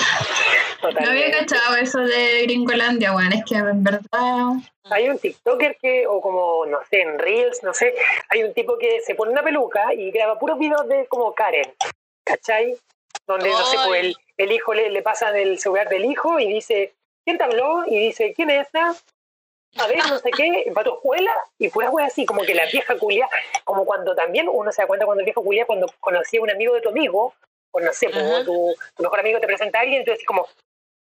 No había totalmente. cachado eso de Gringolandia, weón. Es que en verdad. Hay un TikToker que, o como, no sé, en Reels, no sé, hay un tipo que se pone una peluca y graba puros videos de como Karen, ¿cachai? Donde, no sé, pues el, el hijo le, le pasa del celular del hijo y dice, ¿quién te habló? Y dice, ¿quién es esa? A ver, no sé qué, va a tu escuela y pura wea así, como que la vieja culia, como cuando también uno se da cuenta cuando el viejo culia, cuando conocía a un amigo de tu amigo, o no sé, pues, tu, tu mejor amigo te presenta a alguien tú decís como,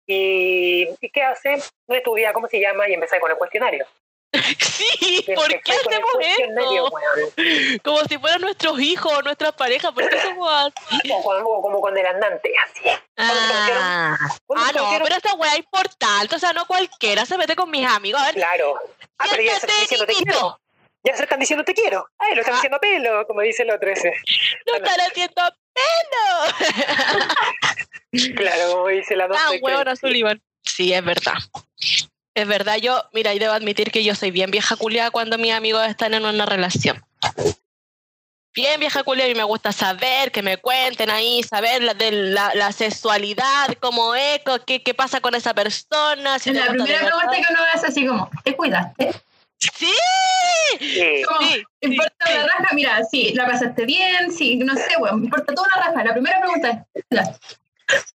¿y, ¿y qué hace? ¿No estudia? ¿Cómo se llama? Y empezar con el cuestionario. Sí, ¿por qué hacemos eso? weón. Como si fueran nuestros hijos o nuestras parejas. ¿Por qué somos así? Como, como con el andante, así. Ah, ¿Cuándo Ah, no, pero esta weá es importante. O sea, no cualquiera se mete con mis amigos. A ver, Claro. Ah, pero ya diciendo te quiero. Ya se están diciendo te quiero. Ay, lo están Ah. diciendo a pelo, como dice el otro ese. No están haciendo pelo. Claro, como dice la Ah, huevona Sullivan. Sí, es verdad. Es verdad, yo, mira, y debo admitir que yo soy bien vieja culiada cuando mis amigos están en una relación. Bien vieja culiada y me gusta saber, que me cuenten ahí, saber la, de la, la sexualidad, cómo es, qué, qué pasa con esa persona. Si la primera pregunta que uno hace así como, ¿te cuidaste? Sí, Sí. Como, sí, ¿te importa sí. la raja? Mira, sí, la pasaste bien, sí, no sé, weón, me importa toda la raja. La primera pregunta es,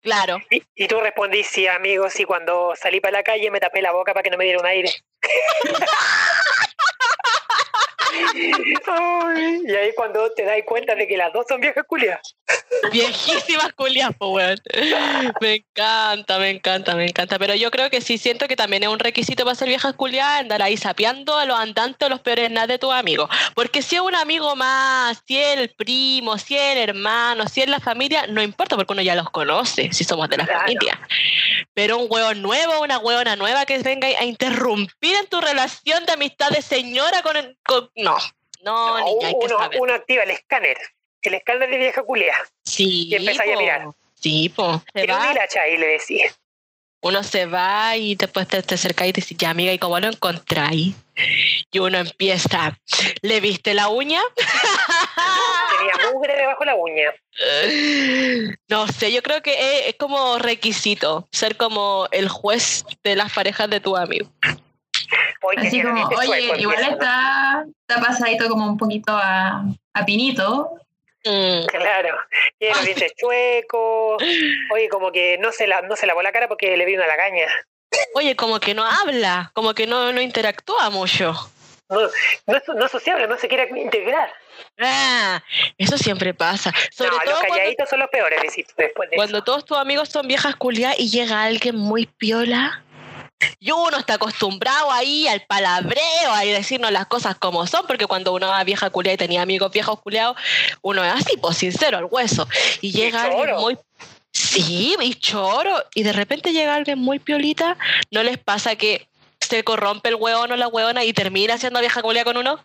claro. Y, y tú respondís, sí, amigo, sí, cuando salí para la calle me tapé la boca para que no me diera un aire. Ay, y ahí cuando te das cuenta de que las dos son viejas culias. Viejísimas culias, weón. Me encanta, me encanta, me encanta. Pero yo creo que sí siento que también es un requisito para ser viejas culiadas andar ahí sapeando a los andantes o los peores nada de tus amigos. Porque si es un amigo más, si es el primo, si es el hermano, si es la familia, no importa porque uno ya los conoce, si somos de la Claro. familia. Pero un hueón nuevo, una hueona nueva que venga a interrumpir en tu relación de amistad de señora con- no, no, No, hay que uno, saber. uno activa el escáner. El escáner de vieja culia. Sí, y empezáis a mirar. Sí, po. Se va, mira, Chay, le decís. uno se va y después te, te acercáis y te dices, ya amiga, ¿y cómo lo encontráis? Y uno empieza, ¿le viste la uña? Tenía mugre debajo de la uña. No sé, yo creo que es, es como requisito ser como el juez de las parejas de tu amigo. Oye, Así como, oye, igual empieza, ¿no? está, está pasadito como un poquito a, a pinito. Mm, Claro, tiene los dientes chuecos. Oye, como que no se, la, no se lavó la cara porque le vino una lagaña. Oye, como que no habla, como que no, no interactúa mucho. No, no, no sociable, no se quiere integrar. Ah, eso siempre pasa. Sobre no, todo los cuando calladitos son los peores, después de Cuando todos tus amigos son viejas culiadas y llega alguien muy piola. Y uno está acostumbrado ahí al palabreo, a decirnos las cosas como son, porque cuando uno era vieja culiada y tenía amigos viejos culiados, uno es así, pues sincero, al hueso. Y llega alguien muy. Sí, y choro. Y de repente llega alguien muy piolita, ¿no les pasa que se corrompe el hueón o la hueona y termina siendo vieja culiada con uno?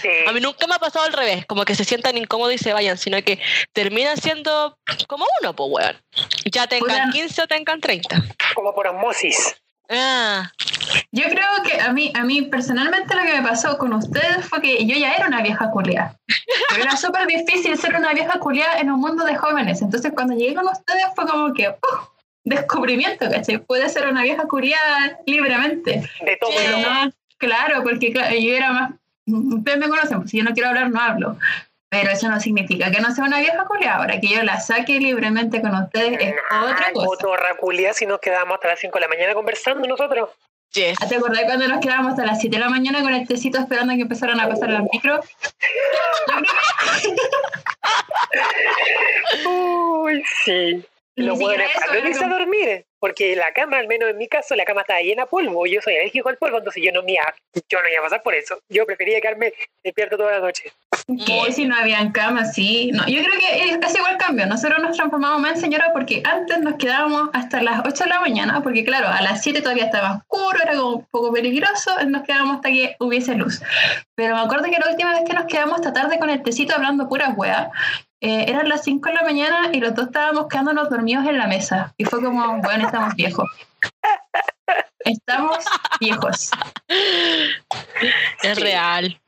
Sí. A mí nunca me ha pasado al revés, como que se sientan incómodos y se vayan, sino que terminan siendo como uno, pues weón. Ya tengan Puta. 15 o tengan 30. como por osmosis. Ah, Yo creo que a mí, a mí personalmente lo que me pasó con ustedes fue que yo ya era una vieja. Pero era súper difícil ser una vieja culiada en un mundo de jóvenes. Entonces cuando llegué con ustedes fue como que ¡uh! descubrimiento, ¿cachai? Puede ser una vieja culiada libremente. De todo Pero no, claro, porque claro, yo era más... Ustedes me conocen, pues si yo no quiero hablar, no hablo. Pero eso no significa que no sea una vieja culiada. Ahora que yo la saque libremente con ustedes es otra cosa. Cotorra culia, si nos quedábamos hasta las 5 de la mañana conversando nosotros. yes. ¿Te acordás cuando nos quedábamos hasta las 7 de la mañana con el tecito esperando a que empezaran a pasar las micros? Uy, sí. Ni Los siquiera buenos eso, para no era irse a dormir. Porque la cama, al menos en mi caso, la cama estaba llena de polvo. Yo soy alérgico al polvo, entonces yo no me iba, yo no iba a pasar por eso. Yo prefería quedarme despierto toda la noche. Que si no habían camas, sí. No, yo creo que es casi igual cambio. Nosotros nos transformamos más en señora porque antes nos quedábamos hasta las 8 de la mañana, porque claro, a las 7 todavía estaba oscuro, era como un poco peligroso, nos quedábamos hasta que hubiese luz. Pero me acuerdo que la última vez que nos quedamos esta tarde con el tecito hablando puras weas, eh, eran las 5 de la mañana y los dos estábamos quedándonos dormidos en la mesa. Y fue como, bueno, estamos viejos. Estamos viejos. Es real.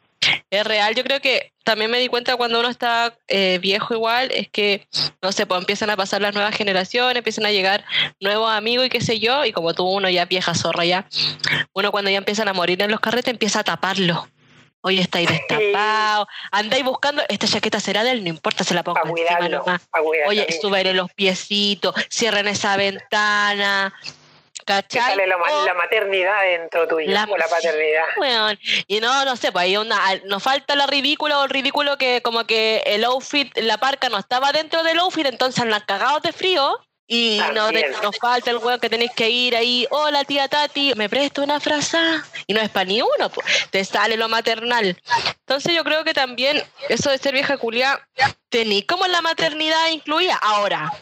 Es real. Yo creo que también me di cuenta cuando uno está eh, viejo igual, es que, no sé, pues empiezan a pasar las nuevas generaciones, empiezan a llegar nuevos amigos y qué sé yo, y como tú uno ya vieja zorra ya, uno cuando ya empiezan a morir en los carretes empieza a taparlo. Hoy estáis destapado, andáis buscando, esta chaqueta será de él, no importa, se la pongo encima cuidarlo, nomás. Oye, súbele los piecitos, cierren esa ventana, ¿cachai? sale la, la maternidad dentro tuyo, La- o la paternidad. Y no, no sé, pues hay una, nos falta la ridícula o el ridículo que como que el outfit, la parca no estaba dentro del outfit, entonces andan cagados de frío. Y no te- También. nos falta el weón que tenéis que ir ahí, hola tía Tati, me presto una frase. Y no es para ni uno, pues, te sale lo maternal. Entonces yo creo que también eso de ser vieja culia, tenéis como la maternidad incluida. Ahora,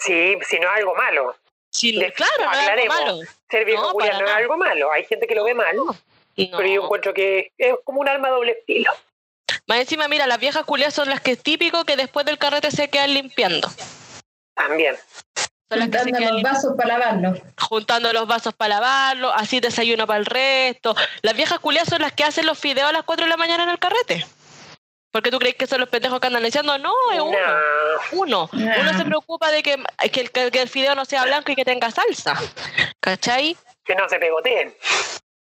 Sí, si no es algo malo. De- claro, no es algo aclaremos. malo. Ser viejo No, no es algo malo. Hay gente que lo ve mal, No. pero yo encuentro que es como un arma doble filo. Más encima, mira, las viejas culias son las que es típico que después del carrete se quedan limpiando. También. Son las que se Juntando los vasos para lavarlos. juntando los vasos para lavarlo, así desayuno para el resto. Las viejas culias son las que hacen los fideos a las 4 de la mañana en el carrete. Porque tú crees que son los pendejos que andan diciendo, no, es uno. No. Uno. Nah. Uno se preocupa de que, que, el, que el fideo no sea blanco y que tenga salsa. ¿Cachai? Que no se pegoteen.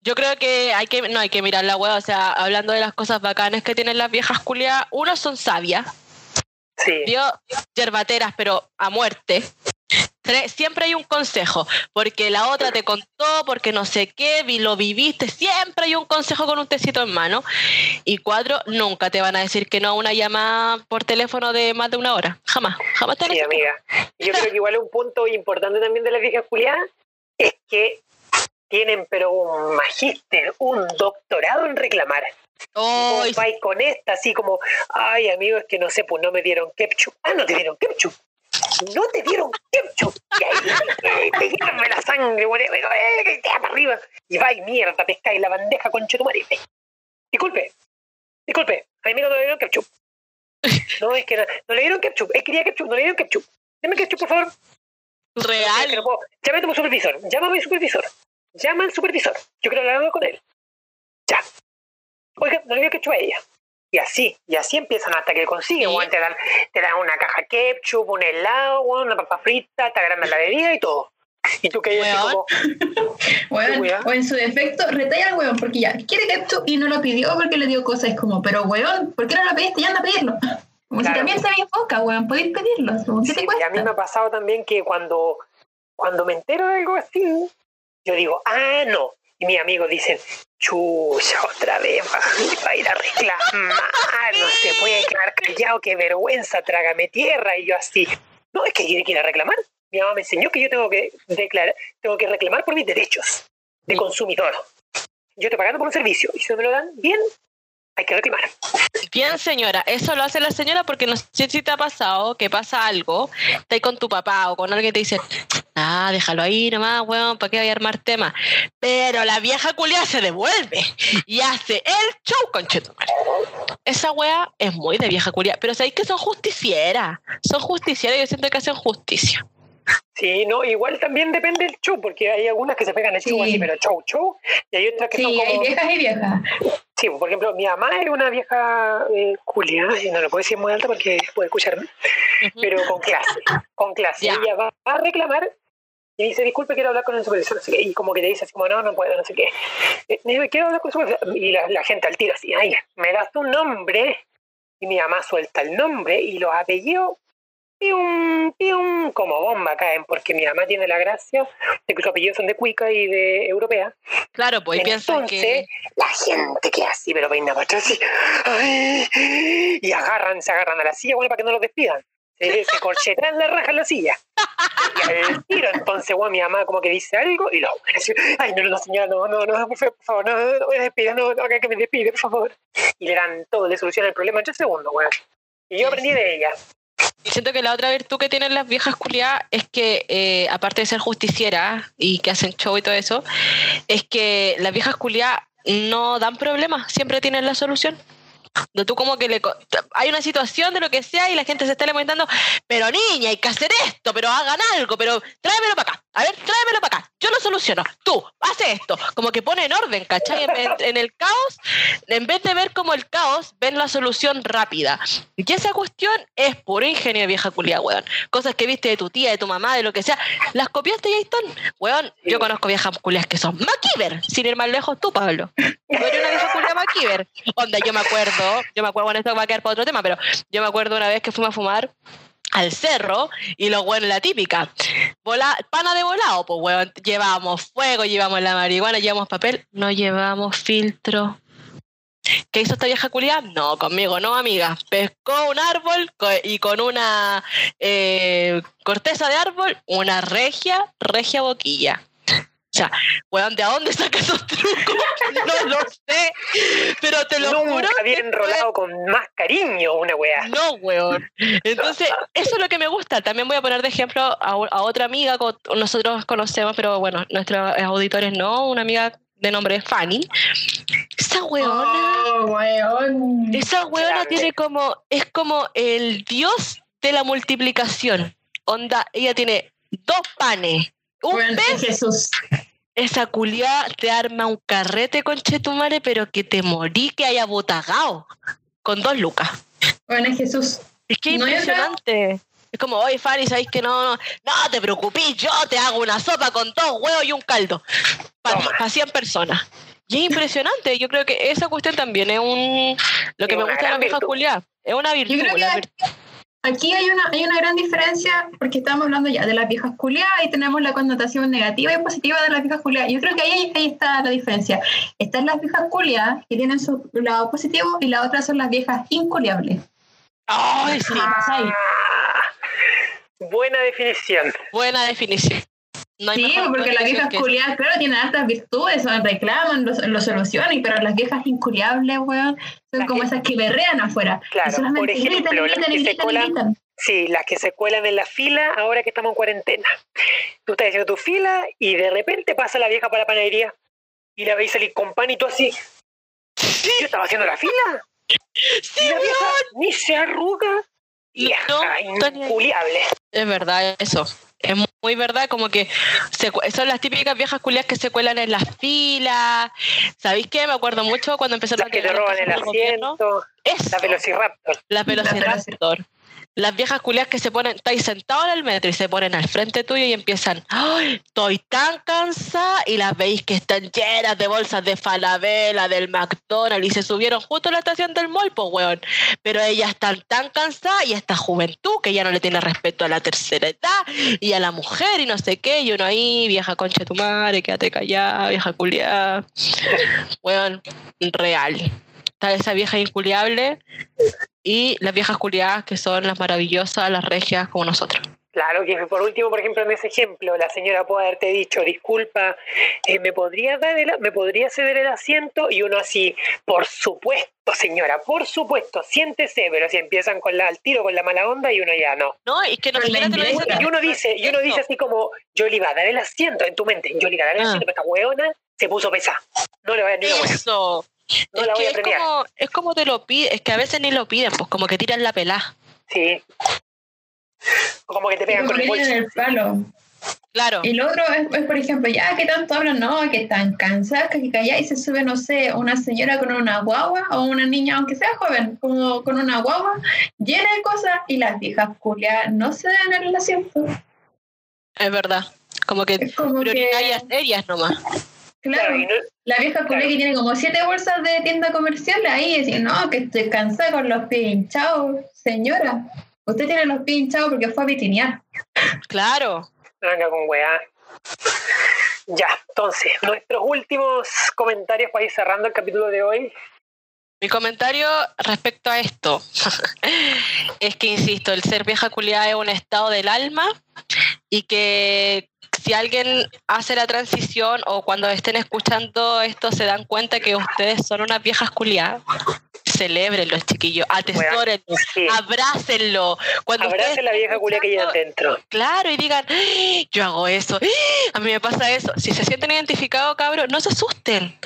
Yo creo que hay que, no hay que mirar la hueá, o sea, hablando de las cosas bacanas que tienen las viejas culias, uno son sabias, Sí. dio yerbateras, pero a muerte. Siempre hay un consejo, porque la otra te contó, porque no sé qué, vi- lo viviste, siempre hay un consejo con un tecito en mano. Y cuatro, nunca te van a decir que no a una llamada por teléfono de más de una hora. Jamás, jamás te Sí, amiga. Yo creo que igual un punto importante también de las viejas culiadas es que tienen pero un magíster, un doctorado en reclamar. Oh, vais con esta así como, ay amigo, es que no sé, pues no me dieron ketchup. Ah, no te dieron ketchup. No te dieron ketchup. Y ahí te hierve la sangre, bueno, eh, que te para arriba. Y va y mierda, pescáis la bandeja con chetumare. Disculpe, disculpe, a mí no le dieron ketchup. No, es que no, no le dieron ketchup, él quería ketchup, no le dieron ketchup. Deme ketchup, por favor. Es que real. no. Llame a tu supervisor. Llama a mi supervisor. Llama al supervisor. Yo quiero hablar con él. Ya. Oiga, no le dio ketchup a ella. Y así, y así empiezan hasta que consiguen. Sí. te, dan, te dan una caja ketchup, un helado, weón, una papa frita, te agrandan la bebida y todo. Y tú que como, Weón, o en su defecto, retalla al weón, porque ya quiere ketchup y no lo pidió porque le dio cosas. Como, pero weón, ¿por qué no lo pediste? Ya anda a pedirlo. Como Claro. si también se me enfoca, weón, podéis pedirlo. Como, ¿Qué Sí, te y a mí me ha pasado también que cuando, cuando me entero de algo así, yo digo, ah, no. Y mis amigos dicen, chucha, otra vez va, a ir a reclamar, no se puede quedar callado, qué vergüenza, trágame tierra. Y yo así, no, es que tiene que ir a reclamar. Mi mamá me enseñó que yo tengo que declarar, tengo que reclamar por mis derechos de consumidor. Yo estoy pagando por un servicio y si no me lo dan, bien, hay que reclamar. Bien, señora, eso lo hace la señora porque no sé si te ha pasado que pasa algo, estás con tu papá o con alguien que te dice, ah, déjalo ahí nomás, weón, ¿para qué voy a armar tema? Pero la vieja culia se devuelve y hace el show con Esa wea es muy de vieja culia, pero sabéis que son justicieras, son justicieras y yo siento que hacen justicia. Sí, no, igual también depende del show, porque hay algunas que se pegan el show Sí. así, pero show, show, y hay otras que son Sí, hay como... viejas y viejas. Sí, por ejemplo, mi mamá es una vieja eh, Julia, y no lo puedo decir muy alta porque puede escucharme, Ujú. pero con clase, con clase. Ya. Ella va a reclamar y dice, disculpe, quiero hablar con el supervisor, no sé qué, y como que te dice así como, no, no puedo, no sé qué. Eh, dice, quiero hablar con el supervisor, y la, la gente al tiro así, ay, me das tu nombre, y mi mamá suelta el nombre y los apellidos, pium, pium, como bomba caen, porque mi mamá tiene la gracia de que sus apellidos son de cuica y de europea, Claro, pues y entonces, que... la gente que así, pero peina para atrás, así, ay, y agarran, se agarran a la silla, bueno, para que no los despidan. se, se corchetan la raja en la silla. Y al tiro, entonces, weón, mi mamá como que dice algo y lo, ay, no, no, señora, no, no, no, por favor, no, no, no me despida, no, no, que me despide, por favor. Y le dan todo, le soluciona el problema en tres segundos, weón. Y yo aprendí de ella. Siento que la otra virtud que tienen las viejas culiadas es que, eh, aparte de ser justicieras y que hacen show y todo eso, es que las viejas culiadas no dan problemas, siempre tienen la solución. No, tú como que le hay una situación de lo que sea y la gente se está lamentando, pero niña, hay que hacer esto, pero hagan algo, pero tráemelo para acá. A ver, tráemelo para acá. Yo lo soluciono. Tú, hace esto. Como que pone en orden, ¿cachai? En, en- en el caos, en vez de ver como el caos, ven la solución rápida. Y esa cuestión es puro ingenio de vieja culia, weón. Cosas que viste de tu tía, de tu mamá, de lo que sea, las copiaste están. Weón, yo conozco viejas culias que son MacGyver, sin ir más lejos tú, Pablo. Tú eres una vieja culia MacGyver. Onda, yo me acuerdo, yo me acuerdo, bueno, esto va a quedar para otro tema, pero yo me acuerdo una vez que fuimos a fumar al cerro y lo bueno, la típica. Vola, pana de volado, pues weón, llevamos fuego, llevamos la marihuana, llevamos papel, no llevamos filtro. ¿Qué hizo esta vieja culia? No, conmigo no, amiga. Pescó un árbol y con una eh, corteza de árbol, una regia, regia boquilla. O sea, weón, ¿de a dónde saca esos trucos? No lo sé, pero te lo juro. Nunca había que enrolado con más cariño una weá. no, weón. Entonces, eso es lo que me gusta. También voy a poner de ejemplo a, otra amiga que nosotros conocemos, pero bueno, nuestros auditores no, una amiga de nombre Fanny. Esa weona, Oh, weón. esa weona grande. tiene como, es como el dios de la multiplicación. Onda, ella tiene dos panes, un Weón, pez, Jesús. Esa culiá te arma un carrete con chetumare, pero que te morí que haya botagado con dos lucas. Bueno, Jesús. Es que es No, impresionante. Es como, oye, Fanny, ¿sabéis que no, no? No te preocupes, yo te hago una sopa con dos huevos y un caldo. Para. 100 personas. Y es impresionante. Yo creo que esa cuestión también es un. Lo que Es me gusta de la vieja. Julia. Es una virtud. creo que la hay- vir- Aquí hay una, hay una gran diferencia porque estamos hablando ya de las viejas culiadas y tenemos la connotación negativa y positiva de las viejas culiadas. Yo creo que ahí, ahí está la diferencia. Están las viejas culiadas que tienen su lado positivo y la otra son las viejas inculiables. Ay, sí. Ah, buena definición. Buena definición. No hay Sí, porque las viejas culiadas, claro, tienen altas virtudes, son- reclaman, lo, lo solucionan, pero las viejas inculiables, weón, son Las como que- esas que berrean afuera. Claro, por ejemplo, las que se colan-. Sí, las que se cuelan en la fila ahora que estamos en cuarentena. Tú estás haciendo tu fila y de repente pasa la vieja para la panadería y la veis salir con pan y tú así. Yo estaba haciendo la fila Sí, y la vieja weón. ni se arruga. Vieja No, inculiable. Es verdad, eso. Muy verdad, como que se son las típicas viejas culias que se cuelan en las filas. ¿Sabéis qué? Me acuerdo mucho cuando empezaron Las que llegar roban el asiento. Eso. La Velociraptor. Las Velociraptor. Las viejas culias que se ponen, estáis sentados en el metro y se ponen al frente tuyo y empiezan, ¡ay! Estoy tan cansada y las veis que están llenas de bolsas de Falabella, del McDonald's y se subieron justo a la estación del mall, pues weón. Pero ellas están tan cansadas y esta juventud que ya no le tiene respeto a la tercera edad y a la mujer y no sé qué. Y uno ahí, vieja concha de tu madre, quédate callada, vieja culiada. Weón, real. Está esa vieja inculiable y las viejas culiadas que son las maravillosas, las regias como nosotros. Claro, que por último, por ejemplo, en ese ejemplo, la señora puede haberte dicho, disculpa, eh, ¿me podría dar el, me podría ceder el asiento? Y uno así, por supuesto, señora, por supuesto, siéntese, pero si empiezan con la, al tiro con la mala onda y uno ya no. No, y que no te lo indirecta. Y uno dice, y uno dice así como, yo le iba a dar el asiento en tu mente, yo le iba a dar el Ah. asiento, pero esta hueona se puso pesada. No le voy a dar ni una. Eso. No es la voy que a es como, es como te lo piden, es que a veces ni lo piden, pues como que tiran la pelá. Sí. O como que te pegan Como con el que bolso. tienen el palo. Claro. Y lo otro es, es, por ejemplo, ya que tanto hablan, no, que están cansadas, que callar y se sube, no sé, una señora con una guagua o una niña, aunque sea joven, como con una guagua llena de cosas y las viejas culiadas no se dan en el asiento. Es verdad. Como que Es como que, prioritarias serias nomás. Claro, Claro, y no- la vieja claro. que tiene como siete bolsas de tienda comercial ahí y no, que estoy cansada con los pies hinchados. Señora, usted tiene los pies hinchados porque fue a vitinear. Claro. Venga con weá. Ya, entonces, nuestros últimos comentarios para ir cerrando el capítulo de hoy. Mi comentario respecto a esto es que, insisto, el ser vieja culiada es un estado del alma y que si alguien hace la transición o cuando estén escuchando esto se dan cuenta que ustedes son unas viejas culiadas, celebrenlo, chiquillos, atesórenlo, sí. abrácenlo. Cuando Abracen ustedes la vieja culia que llevan dentro. Claro, y digan, "Ah, yo hago eso, ¡Ah! a mí me pasa eso. Si se sienten identificados, cabros, no se asusten.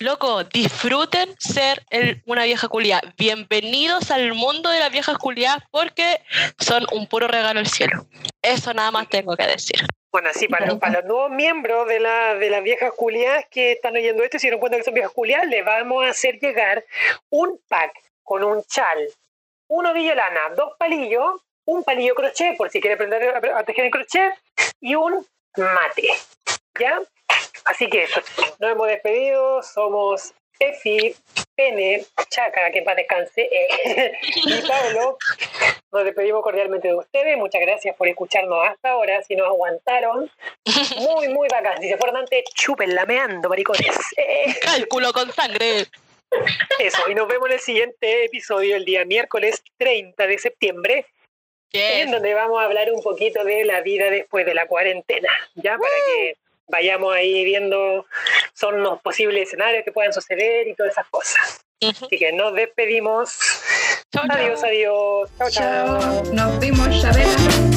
Loco, disfruten ser el- una vieja culia. Bienvenidos al mundo de las viejas culiadas porque son un puro regalo del cielo. Eso nada más tengo que decir. Bueno, sí, para, los- nuevos miembros de, la, de las viejas culiadas que están oyendo esto y se dieron cuenta que son viejas culiadas, les vamos a hacer llegar un pack con un chal, un ovillo de lana, dos palillos, un palillo crochet por si quiere aprender a, a tejer en crochet y un mate. ¿Ya? Así que nos hemos despedido, somos Efi, Pene, Chaca, que para descanse, eh, y Pablo. Nos despedimos cordialmente de ustedes. Muchas gracias por escucharnos hasta ahora. Si nos aguantaron, muy, muy bacán. Si se fueron antes, chupen lameando, maricones. Eh, Cálculo con sangre. eso, y nos vemos en el siguiente episodio, el día miércoles 30 de septiembre, en Yes. donde vamos a hablar un poquito de la vida después de la cuarentena. Ya para que vayamos ahí viendo son los posibles escenarios que puedan suceder y todas esas cosas. Así que nos despedimos. Chau, chau. Adiós, adiós. Chao, chao. Chao. Nos vimos, Chabela.